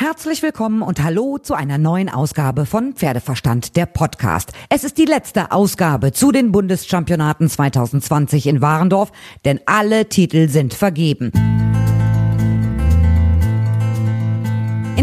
Herzlich willkommen und hallo zu einer neuen Ausgabe von Pferdeverstand, der Podcast. Es ist die letzte Ausgabe zu den Bundeschampionaten 2020 in Warendorf, denn alle Titel sind vergeben.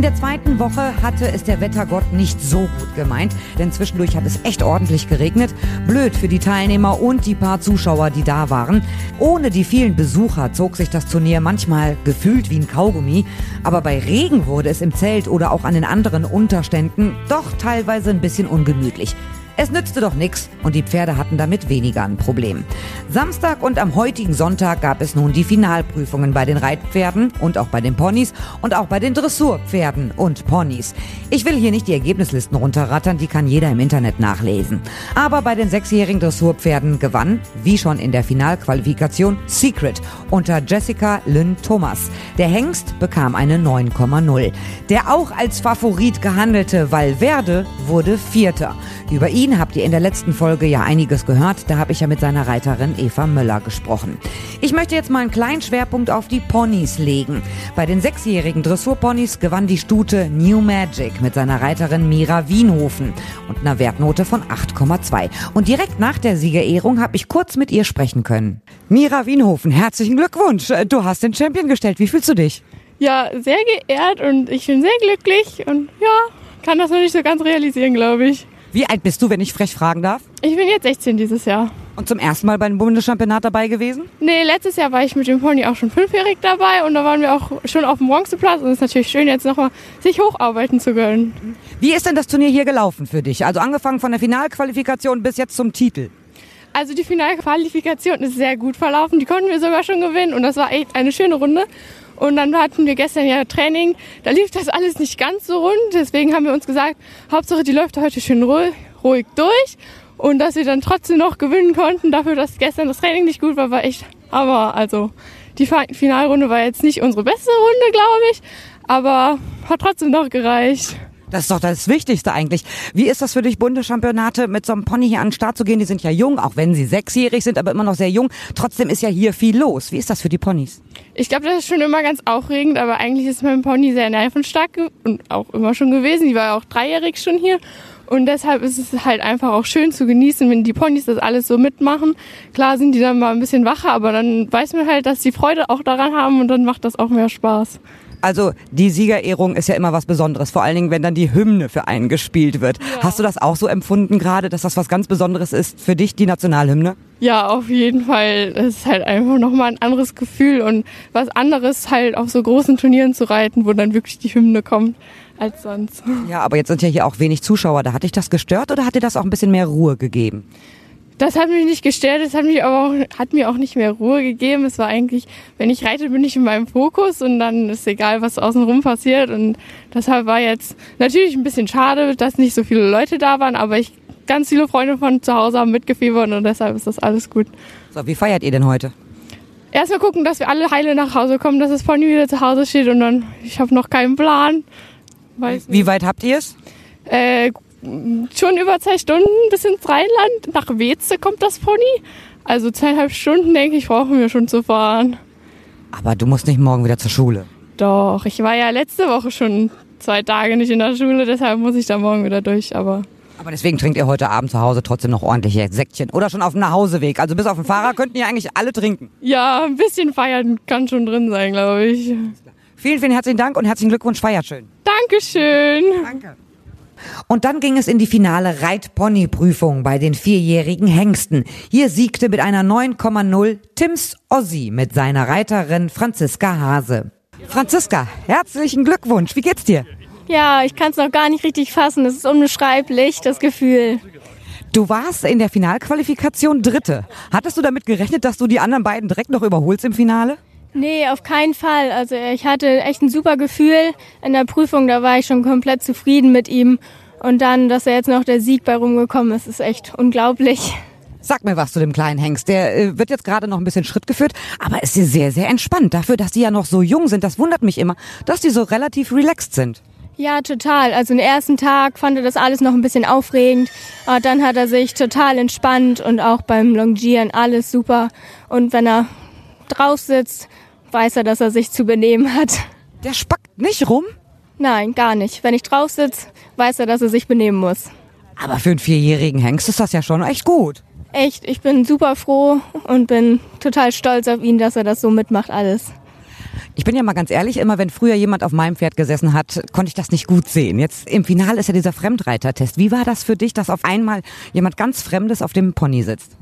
Der zweiten Woche hatte es der Wettergott nicht so gut gemeint, denn zwischendurch hat es echt ordentlich geregnet. Blöd für die Teilnehmer und die paar Zuschauer, die da waren. Ohne die vielen Besucher zog sich das Turnier manchmal gefühlt wie ein Kaugummi, aber bei Regen wurde es im Zelt oder auch an den anderen Unterständen doch teilweise ein bisschen ungemütlich. Es nützte doch nichts und die Pferde hatten damit weniger ein Problem. Samstag und am heutigen Sonntag gab es nun die Finalprüfungen bei den Reitpferden und auch bei den Ponys und auch bei den Dressurpferden und Ponys. Ich will hier nicht die Ergebnislisten runterrattern, die kann jeder im Internet nachlesen. Aber bei den sechsjährigen Dressurpferden gewann, wie schon in der Finalqualifikation, Secret unter Jessica Lynn Thomas. Der Hengst bekam eine 9,0. Der auch als Favorit gehandelte Valverde wurde Vierter. Über ihn ihn habt ihr in der letzten Folge ja einiges gehört. Da habe ich ja mit seiner Reiterin Eva Möller gesprochen. Ich möchte jetzt mal einen kleinen Schwerpunkt auf die Ponys legen. Bei den sechsjährigen Dressurponys gewann die Stute New Magic mit seiner Reiterin Mira Wienhofen und einer Wertnote von 8,2. Und direkt nach der Siegerehrung habe ich kurz mit ihr sprechen können. Mira Wienhofen, herzlichen Glückwunsch. Du hast den Champion gestellt. Wie fühlst du dich? Ja, sehr geehrt und ich bin sehr glücklich und ja, kann das noch nicht so ganz realisieren, glaube ich. Wie alt bist du, wenn ich frech fragen darf? Ich bin jetzt 16 dieses Jahr. Und zum ersten Mal beim Bundeschampionat dabei gewesen? Nee, letztes Jahr war ich mit dem Pony auch schon fünfjährig dabei und da waren wir auch schon auf dem Bronzeplatz und es ist natürlich schön, jetzt nochmal sich hocharbeiten zu können. Wie ist denn das Turnier hier gelaufen für dich? Also angefangen von der Finalqualifikation bis jetzt zum Titel. Also die Finalqualifikation ist sehr gut verlaufen. Die konnten wir sogar schon gewinnen und das war echt eine schöne Runde. Und dann hatten wir gestern ja Training. Da lief das alles nicht ganz so rund. Deswegen haben wir uns gesagt, Hauptsache die läuft heute schön ruhig, durch. Und dass wir dann trotzdem noch gewinnen konnten, dafür, dass gestern das Training nicht gut war, war echt Hammer. Also die Finalrunde war jetzt nicht unsere beste Runde, glaube ich. Aber hat trotzdem noch gereicht. Das ist doch das Wichtigste eigentlich. Wie ist das für dich, Bundeschampionate mit so einem Pony hier an den Start zu gehen? Die sind ja jung, auch wenn sie sechsjährig sind, aber immer noch sehr jung. Trotzdem ist ja hier viel los. Wie ist das für die Ponys? Ich glaube, das ist schon immer ganz aufregend, aber eigentlich ist mein Pony sehr nervenstark und auch immer schon gewesen. Die war ja auch dreijährig schon hier. Und deshalb ist es halt einfach auch schön zu genießen, wenn die Ponys das alles so mitmachen. Klar sind die dann mal ein bisschen wacher, aber dann weiß man halt, dass die Freude auch daran haben und dann macht das auch mehr Spaß. Also die Siegerehrung ist ja immer was Besonderes, vor allen Dingen, wenn dann die Hymne für einen gespielt wird. Ja. Hast du das auch so empfunden gerade, dass das was ganz Besonderes ist für dich, die Nationalhymne? Ja, auf jeden Fall. Es ist halt einfach nochmal ein anderes Gefühl und was anderes halt auf so großen Turnieren zu reiten, wo dann wirklich die Hymne kommt als sonst. Ja, aber jetzt sind ja hier auch wenig Zuschauer. Da hat dich das gestört oder hat dir das auch ein bisschen mehr Ruhe gegeben? Das hat mich nicht gestört, das hat, mich aber auch, hat mir auch nicht mehr Ruhe gegeben. Es war eigentlich, wenn ich reite, bin ich in meinem Fokus und dann ist egal, was außenrum passiert. Und deshalb war jetzt natürlich ein bisschen schade, dass nicht so viele Leute da waren, aber ich ganz viele Freunde von zu Hause haben mitgefiebert und deshalb ist das alles gut. So, wie feiert ihr denn heute? Erstmal gucken, dass wir alle heile nach Hause kommen, dass das Pony wieder zu Hause steht und dann, ich habe noch keinen Plan. Weiß wie weit habt ihr es? Äh, schon über zwei Stunden bis ins Rheinland. Nach Weze kommt das Pony. Also zweieinhalb Stunden, denke ich, brauchen wir schon zu fahren. Aber du musst nicht morgen wieder zur Schule. Doch, ich war ja letzte Woche schon zwei Tage nicht in der Schule, deshalb muss ich da morgen wieder durch, aber. Aber deswegen trinkt ihr heute Abend zu Hause trotzdem noch ordentliche Säckchen oder schon auf dem Nachhauseweg. Also bis auf den Fahrer könnten ja eigentlich alle trinken. Ja, ein bisschen feiern kann schon drin sein, glaube ich. Vielen, vielen herzlichen Dank und herzlichen Glückwunsch, feiert schön. Dankeschön. Danke. Und dann ging es in die finale Reit-Pony-Prüfung bei den vierjährigen Hengsten. Hier siegte mit einer 9,0 Tims Ossi mit seiner Reiterin Franziska Hase. Franziska, herzlichen Glückwunsch. Wie geht's dir? Ja, ich kann es noch gar nicht richtig fassen. Es ist unbeschreiblich, das Gefühl. Du warst in der Finalqualifikation Dritte. Hattest du damit gerechnet, dass du die anderen beiden direkt noch überholst im Finale? Nee, auf keinen Fall. Also ich hatte echt ein super Gefühl in der Prüfung. Da war ich schon komplett zufrieden mit ihm. Und dann, dass er jetzt noch der Sieg bei rumgekommen ist, ist echt unglaublich. Sag mir was zu dem kleinen Hengst. Der äh, wird jetzt gerade noch ein bisschen Schritt geführt, aber ist sehr, sehr entspannt. Dafür, dass die ja noch so jung sind, das wundert mich immer, dass die so relativ relaxed sind. Ja, total. Also den ersten Tag fand er das alles noch ein bisschen aufregend. Aber dann hat er sich total entspannt und auch beim Longieren alles super. Und wenn er drauf sitzt, weiß er, dass er sich zu benehmen hat. Der spackt nicht rum? Nein, gar nicht. Wenn ich drauf sitze, weiß er, dass er sich benehmen muss. Aber für einen vierjährigen Hengst ist das ja schon echt gut. Echt, ich bin super froh und bin total stolz auf ihn, dass er das so mitmacht alles. Ich bin ja mal ganz ehrlich, immer wenn früher jemand auf meinem Pferd gesessen hat, konnte ich das nicht gut sehen. Jetzt im Finale ist ja dieser Fremdreitertest. Wie war das für dich, dass auf einmal jemand ganz Fremdes auf dem Pony sitzt?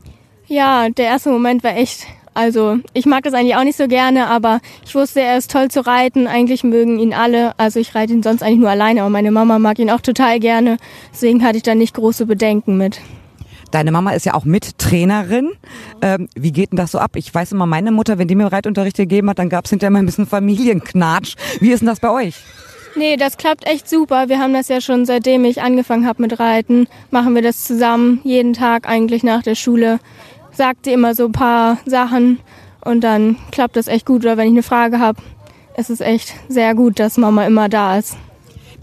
Ja, der erste Moment war echt also ich mag das eigentlich auch nicht so gerne, aber ich wusste, er ist toll zu reiten. Eigentlich mögen ihn alle. Also ich reite ihn sonst eigentlich nur alleine, aber meine Mama mag ihn auch total gerne. Deswegen hatte ich da nicht große Bedenken mit. Deine Mama ist ja auch Mittrainerin. Ähm, wie geht denn das so ab? Ich weiß immer, meine Mutter, wenn die mir Reitunterricht gegeben hat, dann gab es hinterher mal ein bisschen Familienknatsch. Wie ist denn das bei euch? Nee, das klappt echt super. Wir haben das ja schon seitdem ich angefangen habe mit Reiten, machen wir das zusammen, jeden Tag eigentlich nach der Schule sagt sie immer so ein paar Sachen und dann klappt das echt gut. Oder wenn ich eine Frage habe, ist es echt sehr gut, dass Mama immer da ist.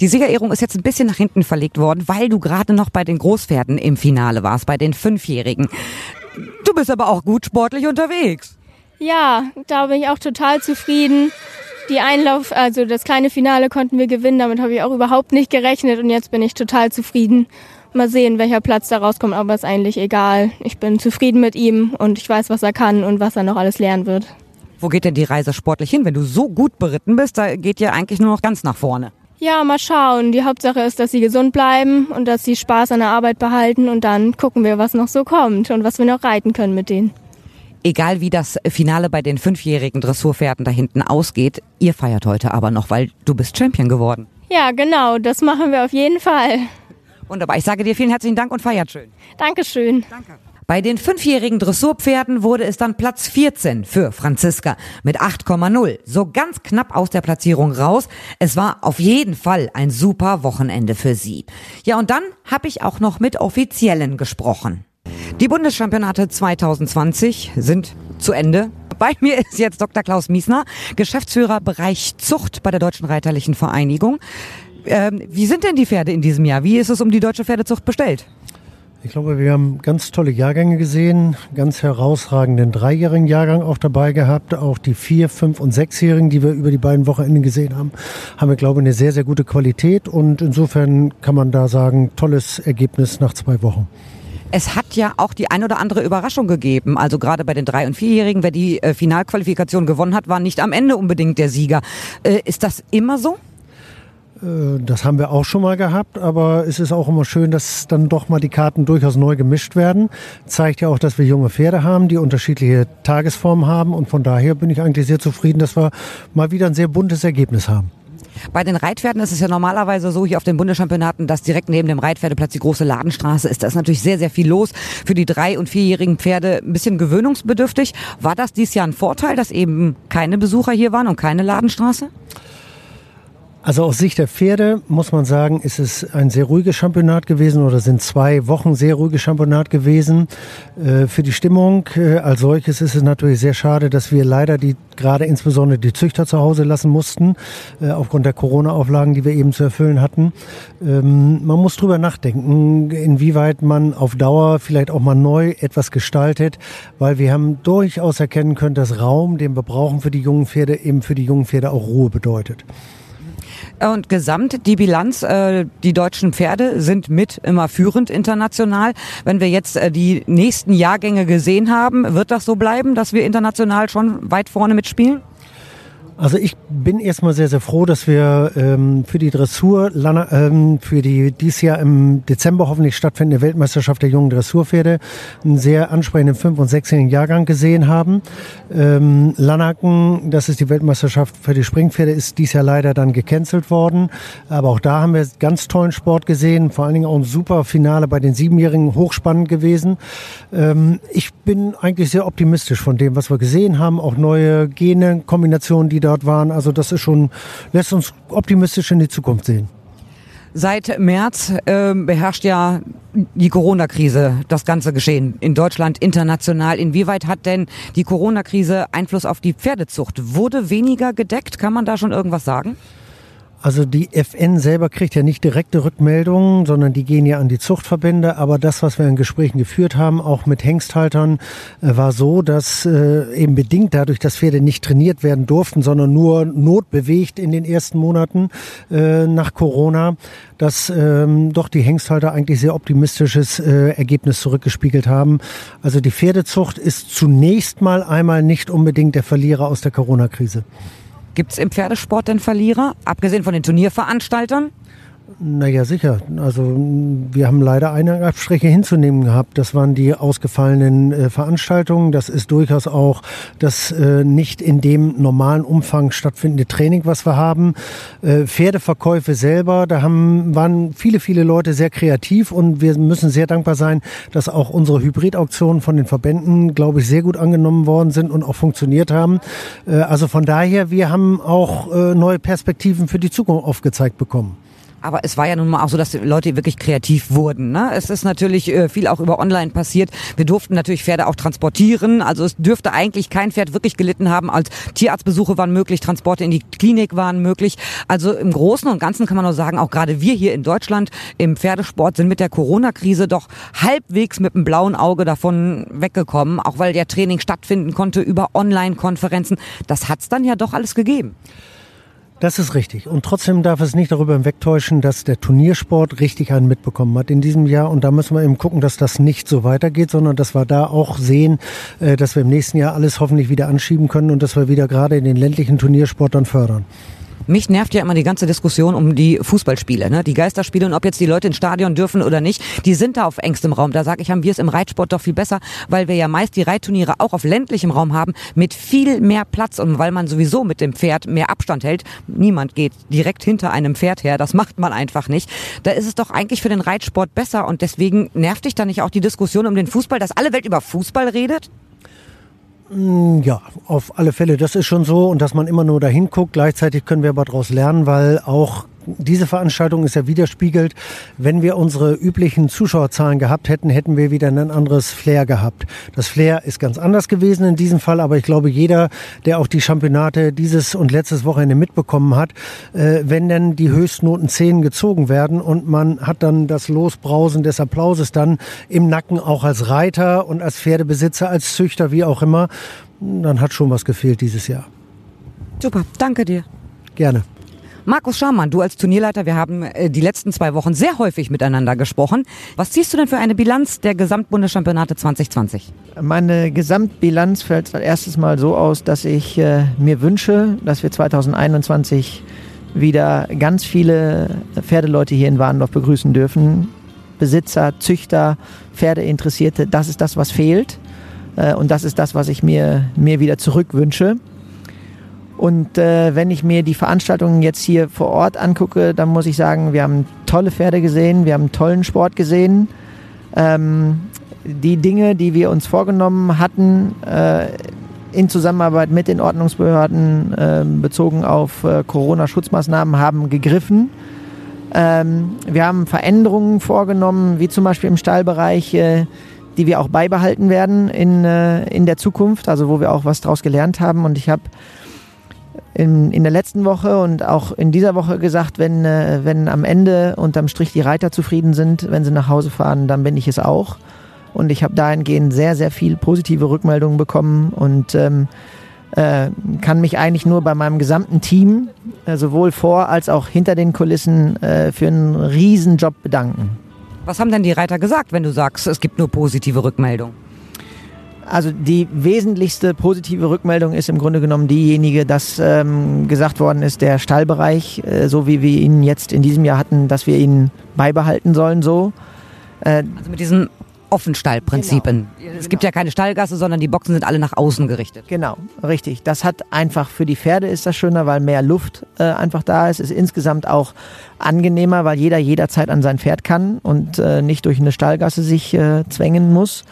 Die Siegerehrung ist jetzt ein bisschen nach hinten verlegt worden, weil du gerade noch bei den Großpferden im Finale warst, bei den Fünfjährigen. Du bist aber auch gut sportlich unterwegs. Ja, da bin ich auch total zufrieden. Die Einlauf, also das kleine Finale konnten wir gewinnen, damit habe ich auch überhaupt nicht gerechnet und jetzt bin ich total zufrieden Mal sehen, welcher Platz da rauskommt, aber ist eigentlich egal. Ich bin zufrieden mit ihm und ich weiß, was er kann und was er noch alles lernen wird. Wo geht denn die Reise sportlich hin? Wenn du so gut beritten bist, da geht ja eigentlich nur noch ganz nach vorne. Ja, mal schauen. Die Hauptsache ist, dass sie gesund bleiben und dass sie Spaß an der Arbeit behalten und dann gucken wir, was noch so kommt und was wir noch reiten können mit denen. Egal wie das Finale bei den fünfjährigen Dressurpferden da hinten ausgeht, ihr feiert heute aber noch, weil du bist Champion geworden. Ja, genau, das machen wir auf jeden Fall. Wunderbar. Ich sage dir vielen herzlichen Dank und feiert schön. Dankeschön. Danke. Bei den fünfjährigen Dressurpferden wurde es dann Platz 14 für Franziska mit 8,0. So ganz knapp aus der Platzierung raus. Es war auf jeden Fall ein super Wochenende für sie. Ja, und dann habe ich auch noch mit Offiziellen gesprochen. Die Bundeschampionate 2020 sind zu Ende. Bei mir ist jetzt Dr. Klaus Miesner, Geschäftsführer Bereich Zucht bei der Deutschen Reiterlichen Vereinigung. Ähm, wie sind denn die Pferde in diesem Jahr? Wie ist es um die deutsche Pferdezucht bestellt? Ich glaube, wir haben ganz tolle Jahrgänge gesehen, ganz herausragenden dreijährigen Jahrgang auch dabei gehabt. Auch die vier, fünf und sechsjährigen, die wir über die beiden Wochenenden gesehen haben, haben wir, glaube ich, eine sehr, sehr gute Qualität. Und insofern kann man da sagen, tolles Ergebnis nach zwei Wochen. Es hat ja auch die ein oder andere Überraschung gegeben. Also gerade bei den drei- und vierjährigen, wer die äh, Finalqualifikation gewonnen hat, war nicht am Ende unbedingt der Sieger. Äh, ist das immer so? Äh, das haben wir auch schon mal gehabt, aber es ist auch immer schön, dass dann doch mal die Karten durchaus neu gemischt werden. Zeigt ja auch, dass wir junge Pferde haben, die unterschiedliche Tagesformen haben und von daher bin ich eigentlich sehr zufrieden, dass wir mal wieder ein sehr buntes Ergebnis haben. Bei den Reitpferden ist es ja normalerweise so hier auf den Bundeschampionaten, dass direkt neben dem Reitpferdeplatz die große Ladenstraße ist. Da ist natürlich sehr, sehr viel los. Für die drei- und vierjährigen Pferde ein bisschen gewöhnungsbedürftig. War das dieses Jahr ein Vorteil, dass eben keine Besucher hier waren und keine Ladenstraße? Also aus Sicht der Pferde muss man sagen, ist es ein sehr ruhiges Championat gewesen oder sind zwei Wochen sehr ruhiges Championat gewesen. Äh, für die Stimmung äh, als solches ist es natürlich sehr schade, dass wir leider die gerade insbesondere die Züchter zu Hause lassen mussten, äh, aufgrund der Corona-Auflagen, die wir eben zu erfüllen hatten. Ähm, man muss drüber nachdenken, inwieweit man auf Dauer vielleicht auch mal neu etwas gestaltet, weil wir haben durchaus erkennen können, dass Raum, den wir brauchen für die jungen Pferde, eben für die jungen Pferde auch Ruhe bedeutet. Und gesamt die Bilanz, äh, die deutschen Pferde sind mit immer führend international. Wenn wir jetzt äh, die nächsten Jahrgänge gesehen haben, wird das so bleiben, dass wir international schon weit vorne mitspielen? Also ich bin erstmal sehr, sehr froh, dass wir ähm, für die Dressur, ähm, für die dies Jahr im Dezember hoffentlich stattfindende Weltmeisterschaft der jungen Dressurpferde einen sehr ansprechenden 5- und 6-jährigen Jahrgang gesehen haben. Ähm, Lanaken, das ist die Weltmeisterschaft für die Springpferde, ist dies Jahr leider dann gecancelt worden. Aber auch da haben wir ganz tollen Sport gesehen, vor allen Dingen auch ein super Finale bei den Siebenjährigen, hochspannend gewesen. Ähm, ich bin eigentlich sehr optimistisch von dem, was wir gesehen haben, auch neue Gene, Kombinationen, die da dort waren. Also das ist schon, lässt uns optimistisch in die Zukunft sehen. Seit März äh, beherrscht ja die Corona-Krise das ganze Geschehen in Deutschland, international. Inwieweit hat denn die Corona-Krise Einfluss auf die Pferdezucht? Wurde weniger gedeckt? Kann man da schon irgendwas sagen? Also die FN selber kriegt ja nicht direkte Rückmeldungen, sondern die gehen ja an die Zuchtverbände. Aber das, was wir in Gesprächen geführt haben, auch mit Hengsthaltern, äh, war so, dass äh, eben bedingt dadurch, dass Pferde nicht trainiert werden durften, sondern nur notbewegt in den ersten Monaten äh, nach Corona, dass ähm, doch die Hengsthalter eigentlich sehr optimistisches Ergebnis zurückgespiegelt haben. Also die Pferdezucht ist zunächst mal einmal nicht unbedingt der Verlierer aus der Corona-Krise. Gibt es im Pferdesport denn Verlierer, abgesehen von den Turnierveranstaltern? Naja, sicher. Also wir haben leider eine Abstriche hinzunehmen gehabt. Das waren die ausgefallenen äh, Veranstaltungen. Das ist durchaus auch das äh, nicht in dem normalen Umfang stattfindende Training, was wir haben. Äh, Pferdeverkäufe selber, da haben, waren viele, viele Leute sehr kreativ und wir müssen sehr dankbar sein, dass auch unsere Hybridauktionen von den Verbänden, glaube ich, sehr gut angenommen worden sind und auch funktioniert haben. Äh, also von daher, wir haben auch äh, neue Perspektiven für die Zukunft aufgezeigt bekommen. Aber es war ja nun mal auch so, dass die Leute wirklich kreativ wurden. Ne? Es ist natürlich äh, viel auch über Online passiert. Wir durften natürlich Pferde auch transportieren. Also es dürfte eigentlich kein Pferd wirklich gelitten haben. Als Tierarztbesuche waren möglich, Transporte in die Klinik waren möglich. Also im Großen und Ganzen kann man nur sagen, auch gerade wir hier in Deutschland im Pferdesport sind mit der Corona-Krise doch halbwegs mit einem blauen Auge davon weggekommen. Auch weil der Training stattfinden konnte über Online-Konferenzen. Das hat's dann ja doch alles gegeben. Das ist richtig. Und trotzdem darf es nicht darüber hinwegtäuschen, dass der Turniersport richtig einen mitbekommen hat in diesem Jahr. Und da müssen wir eben gucken, dass das nicht so weitergeht, sondern dass wir da auch sehen, äh, dass wir im nächsten Jahr alles hoffentlich wieder anschieben können und dass wir wieder gerade in den ländlichen Turniersport dann fördern. Mich nervt ja immer die ganze Diskussion um die Fußballspiele, ne? die Geisterspiele und ob jetzt die Leute ins Stadion dürfen oder nicht. Die sind da auf engstem Raum. Da sage ich, haben wir es im Reitsport doch viel besser, weil wir ja meist die Reitturniere auch auf ländlichem Raum haben mit viel mehr Platz und weil man sowieso mit dem Pferd mehr Abstand hält. Niemand geht direkt hinter einem Pferd her. Das macht man einfach nicht. Da ist es doch eigentlich für den Reitsport besser und deswegen nervt dich da nicht auch die Diskussion um den Fußball, dass alle Welt über Fußball redet? Mm, ja, auf alle Fälle. Das ist schon so und dass man immer nur dahin guckt. Gleichzeitig können wir aber daraus lernen, weil auch diese Veranstaltung ist ja widerspiegelt. Wenn wir unsere üblichen Zuschauerzahlen gehabt hätten, hätten wir wieder ein anderes Flair gehabt. Das Flair ist ganz anders gewesen in diesem Fall, aber ich glaube, jeder, der auch die Championate dieses und letztes Wochenende mitbekommen hat, äh, wenn denn die Höchstnoten 10 gezogen werden und man hat dann das Losbrausen des Applauses dann im Nacken auch als Reiter und als Pferdebesitzer, als Züchter, wie auch immer, dann hat schon was gefehlt dieses Jahr. Super, danke dir. Gerne. Markus Scharmann, du als Turnierleiter, wir haben äh, die letzten zwei Wochen sehr häufig miteinander gesprochen. Was ziehst du denn für eine Bilanz der Gesamtbundeschampionate 2020? Meine Gesamtbilanz fällt als erstes mal so aus, dass ich äh, mir wünsche, dass wir 2021 wieder ganz viele Pferdeleute hier in Warndorf begrüßen dürfen. Besitzer, Züchter, Pferdeinteressierte, das ist das, was fehlt. Äh, und das ist das, was ich mir, mir wieder zurückwünsche. Und äh, wenn ich mir die Veranstaltungen jetzt hier vor Ort angucke, dann muss ich sagen, wir haben tolle Pferde gesehen, wir haben tollen Sport gesehen. Ähm, die Dinge, die wir uns vorgenommen hatten, äh, in Zusammenarbeit mit den Ordnungsbehörden äh, bezogen auf äh, Corona-Schutzmaßnahmen, haben gegriffen. Ähm, wir haben Veränderungen vorgenommen, wie zum Beispiel im Stallbereich, äh, die wir auch beibehalten werden in, äh, in der Zukunft, also wo wir auch was daraus gelernt haben. Und ich habe in, in der letzten Woche und auch in dieser Woche gesagt, wenn, äh, wenn am Ende unterm Strich die Reiter zufrieden sind, wenn sie nach Hause fahren, dann bin ich es auch. Und ich habe dahingehend sehr, sehr viel positive Rückmeldungen bekommen und ähm, äh, kann mich eigentlich nur bei meinem gesamten Team, äh, sowohl vor als auch hinter den Kulissen, äh, für einen Riesenjob bedanken. Was haben denn die Reiter gesagt, wenn du sagst, es gibt nur positive Rückmeldungen? Also die wesentlichste positive Rückmeldung ist im Grunde genommen diejenige, dass ähm, gesagt worden ist, der Stallbereich, äh, so wie wir ihn jetzt in diesem Jahr hatten, dass wir ihn beibehalten sollen so. Äh, also mit diesen Offenstallprinzipien. Genau. Es gibt ja keine Stallgasse, sondern die Boxen sind alle nach außen gerichtet. Genau, richtig. Das hat einfach für die Pferde ist das schöner, weil mehr Luft äh, einfach da ist. Ist insgesamt auch angenehmer, weil jeder jederzeit an sein Pferd kann und äh, nicht durch eine Stallgasse sich äh, zwängen muss.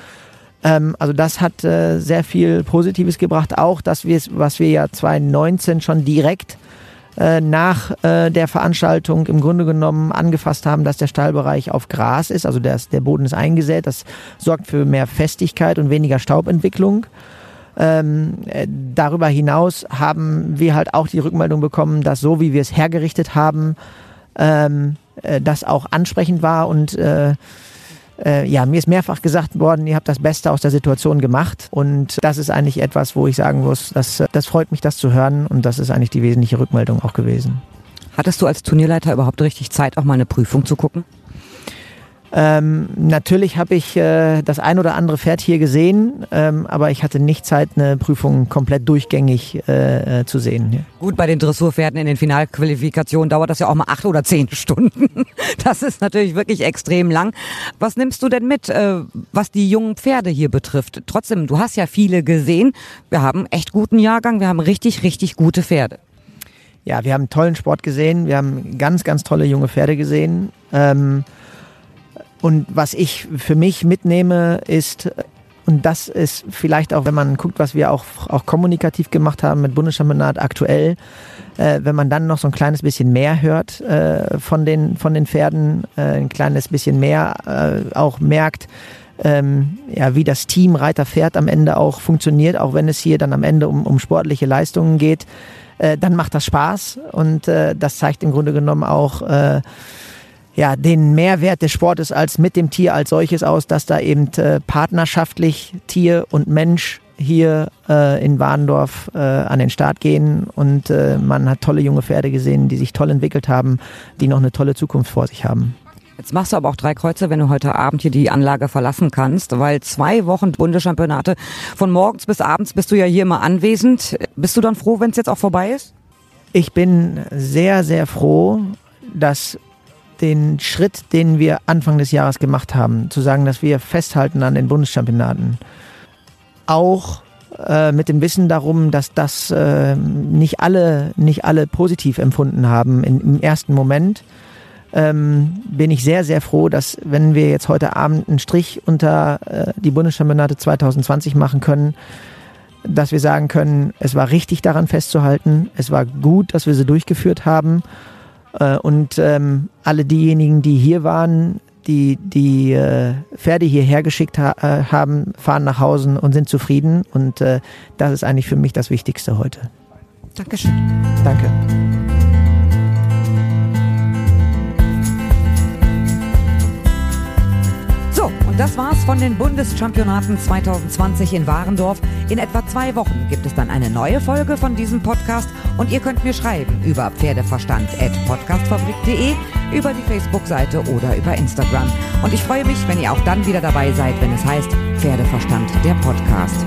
Ähm, also das hat äh, sehr viel Positives gebracht. Auch, dass wir was wir ja 2019 schon direkt äh, nach äh, der Veranstaltung im Grunde genommen angefasst haben, dass der Stallbereich auf Gras ist. Also der, der Boden ist eingesät. Das sorgt für mehr Festigkeit und weniger Staubentwicklung. Ähm, äh, darüber hinaus haben wir halt auch die Rückmeldung bekommen, dass so wie wir es hergerichtet haben, ähm, äh, das auch ansprechend war und äh, äh, ja, mir ist mehrfach gesagt worden, ihr habt das Beste aus der Situation gemacht. Und das ist eigentlich etwas, wo ich sagen muss, das, das freut mich, das zu hören. Und das ist eigentlich die wesentliche Rückmeldung auch gewesen. Hattest du als Turnierleiter überhaupt richtig Zeit, auch mal eine Prüfung zu gucken? Ähm, natürlich habe ich äh, das ein oder andere Pferd hier gesehen, ähm, aber ich hatte nicht Zeit, eine Prüfung komplett durchgängig äh, äh, zu sehen. Ja. Gut, bei den Dressurpferden in den Finalqualifikationen dauert das ja auch mal acht oder zehn Stunden. Das ist natürlich wirklich extrem lang. Was nimmst du denn mit, äh, was die jungen Pferde hier betrifft? Trotzdem, du hast ja viele gesehen. Wir haben echt guten Jahrgang, wir haben richtig, richtig gute Pferde. Ja, wir haben tollen Sport gesehen, wir haben ganz, ganz tolle junge Pferde gesehen. Ähm, und was ich für mich mitnehme, ist, und das ist vielleicht auch, wenn man guckt, was wir auch, auch kommunikativ gemacht haben mit Bundeschampionat aktuell, äh, wenn man dann noch so ein kleines bisschen mehr hört äh, von, den, von den Pferden, äh, ein kleines bisschen mehr äh, auch merkt, ähm, ja, wie das Team Reiter-Pferd am Ende auch funktioniert, auch wenn es hier dann am Ende um, um sportliche Leistungen geht, äh, dann macht das Spaß. Und äh, das zeigt im Grunde genommen auch, ja, den Mehrwert des Sportes als mit dem Tier als solches aus, dass da eben äh, partnerschaftlich Tier und Mensch hier äh, in Warndorf äh, an den Start gehen und äh, man hat tolle junge Pferde gesehen, die sich toll entwickelt haben, die noch eine tolle Zukunft vor sich haben. Jetzt machst du aber auch drei Kreuze, wenn du heute Abend hier die Anlage verlassen kannst, weil zwei Wochen Bundeschampionate von morgens bis abends bist du ja hier immer anwesend. Bist du dann froh, wenn es jetzt auch vorbei ist? Ich bin sehr, sehr froh, dass den Schritt, den wir Anfang des Jahres gemacht haben, zu sagen, dass wir festhalten an den Bundeschampionaten, auch äh, mit dem Wissen darum, dass das äh, nicht alle nicht alle positiv empfunden haben in, im ersten Moment, ähm, bin ich sehr sehr froh, dass wenn wir jetzt heute Abend einen Strich unter äh, die Bundeschampionate 2020 machen können, dass wir sagen können, es war richtig daran festzuhalten, es war gut, dass wir sie durchgeführt haben und ähm, alle diejenigen, die hier waren, die die äh, Pferde hierher geschickt ha äh, haben, fahren nach Hause und sind zufrieden. Und äh, das ist eigentlich für mich das Wichtigste heute. Dankeschön. Danke. Von den Bundeschampionaten 2020 in Warendorf. In etwa zwei Wochen gibt es dann eine neue Folge von diesem Podcast und ihr könnt mir schreiben über pferdeverstand.podcastfabrik.de, über die Facebook-Seite oder über Instagram. Und ich freue mich, wenn ihr auch dann wieder dabei seid, wenn es heißt Pferdeverstand, der Podcast.